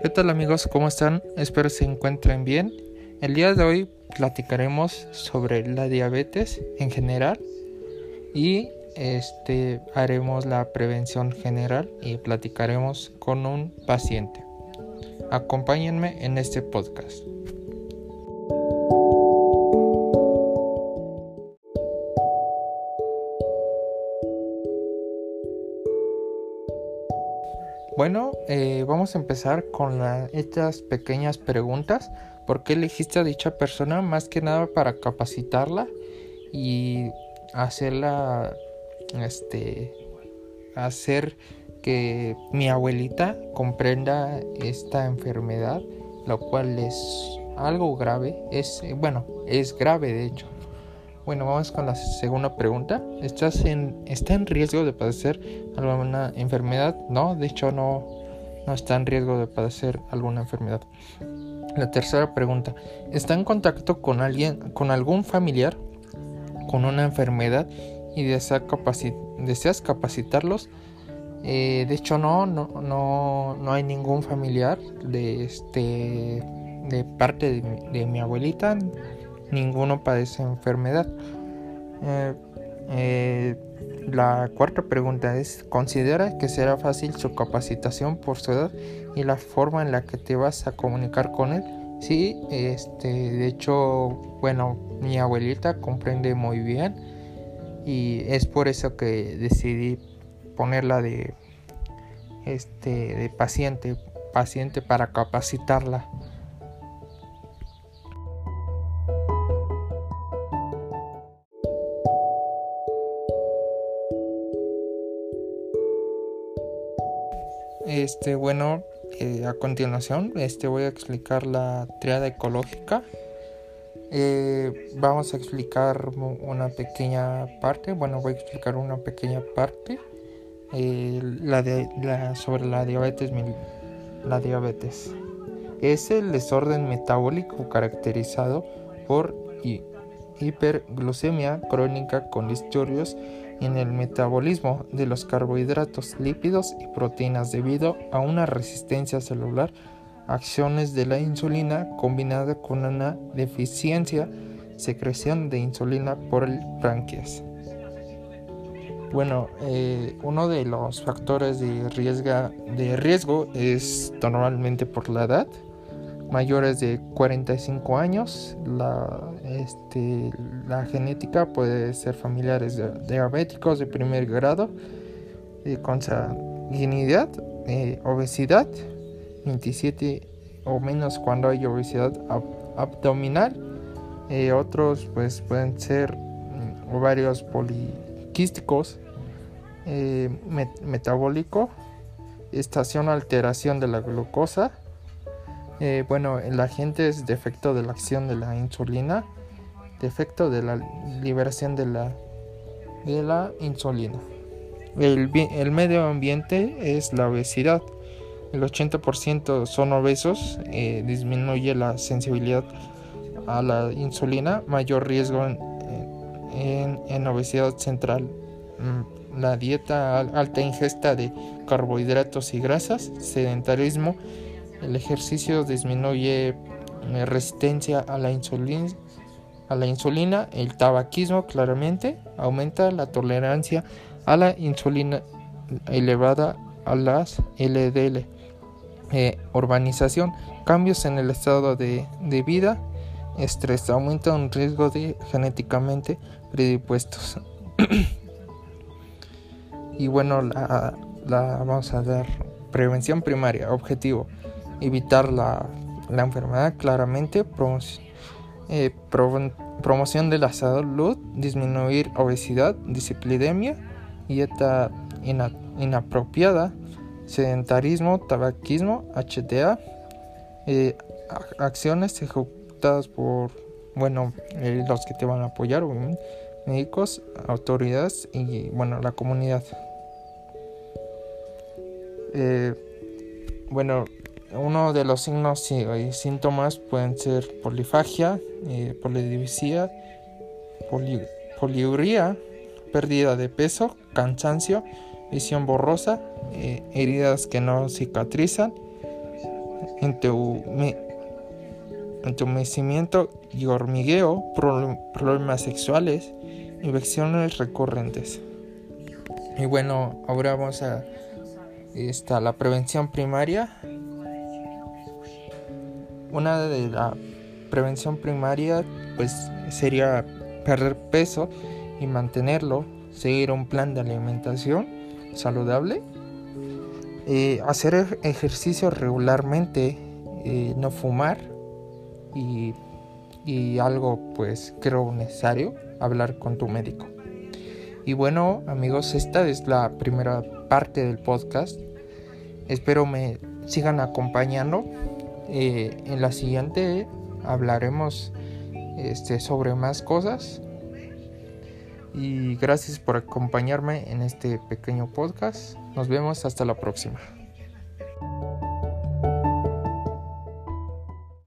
¿Qué tal amigos? ¿Cómo están? Espero se encuentren bien. El día de hoy platicaremos sobre la diabetes en general y este haremos la prevención general y platicaremos con un paciente. Acompáñenme en este podcast. Bueno, eh, vamos a empezar con estas pequeñas preguntas. ¿Por qué elegiste a dicha persona? Más que nada para capacitarla y hacerla, este, hacer que mi abuelita comprenda esta enfermedad, lo cual es algo grave. Es, bueno, es grave de hecho. Bueno, vamos con la segunda pregunta. ¿Estás en, ¿Está en riesgo de padecer alguna enfermedad? No, de hecho no, no está en riesgo de padecer alguna enfermedad. La tercera pregunta. ¿Está en contacto con alguien, con algún familiar con una enfermedad y deseas capacitarlos? Eh, de hecho no, no, no, no, hay ningún familiar de este de parte de mi abuelita ninguno padece enfermedad. Eh, eh, la cuarta pregunta es, ¿considera que será fácil su capacitación por su edad y la forma en la que te vas a comunicar con él? Sí, este, de hecho, bueno, mi abuelita comprende muy bien y es por eso que decidí ponerla de, este, de paciente, paciente para capacitarla. Este, bueno, eh, a continuación este, voy a explicar la triada ecológica. Eh, vamos a explicar una pequeña parte, bueno, voy a explicar una pequeña parte eh, la de, la, sobre la diabetes. La diabetes es el desorden metabólico caracterizado por hiperglucemia crónica con disturbios en el metabolismo de los carbohidratos, lípidos y proteínas debido a una resistencia celular, acciones de la insulina combinada con una deficiencia secreción de insulina por el páncreas. Bueno, eh, uno de los factores de de riesgo es normalmente por la edad mayores de 45 años. La, este, la genética puede ser familiares de, diabéticos de primer grado, eh, consanguinidad, eh, obesidad, 27 o menos cuando hay obesidad abdominal. Eh, otros pues pueden ser mm, ovarios poliquísticos, eh, metabólico, estación alteración de la glucosa, eh, bueno, el agente es defecto de la acción de la insulina, defecto de la liberación de la, de la insulina. El, el medio ambiente es la obesidad. El 80% son obesos, eh, disminuye la sensibilidad a la insulina, mayor riesgo en, en obesidad central. Mm, la dieta alta ingesta de carbohidratos y grasas, sedentarismo, el ejercicio disminuye eh, resistencia a la insulina, a la insulina, el tabaquismo claramente aumenta la tolerancia a la insulina elevada a las LDL. Eh, urbanización, cambios en el estado de, vida, estrés, aumenta un riesgo de genéticamente predispuestos. y bueno, la, la, vamos a dar prevención primaria, objetivo, evitar la, enfermedad claramente, eh, promoción de la salud, disminuir obesidad, dislipidemia, dieta inapropiada, sedentarismo, tabaquismo, HTA, eh, acciones ejecutadas por, bueno, eh, los que te van a apoyar, médicos, autoridades y, bueno, la comunidad. bueno, uno de los signos y síntomas pueden ser polifagia, eh, polidivisia, pérdida de peso, cansancio, visión borrosa, eh, heridas que no cicatrizan, entumecimiento y hormigueo, problemas sexuales, infecciones recurrentes. Y bueno, ahora vamos a esta, la prevención primaria. Una de la prevención primaria pues sería perder peso y mantenerlo, seguir un plan de alimentación saludable, eh, hacer ejercicio regularmente, eh, no fumar y, y algo pues creo necesario, hablar con tu médico. Y bueno amigos, esta es la primera parte del podcast. Espero me sigan acompañando. Eh, en la siguiente hablaremos este, sobre más cosas. Y gracias por acompañarme en este pequeño podcast. Nos vemos hasta la próxima.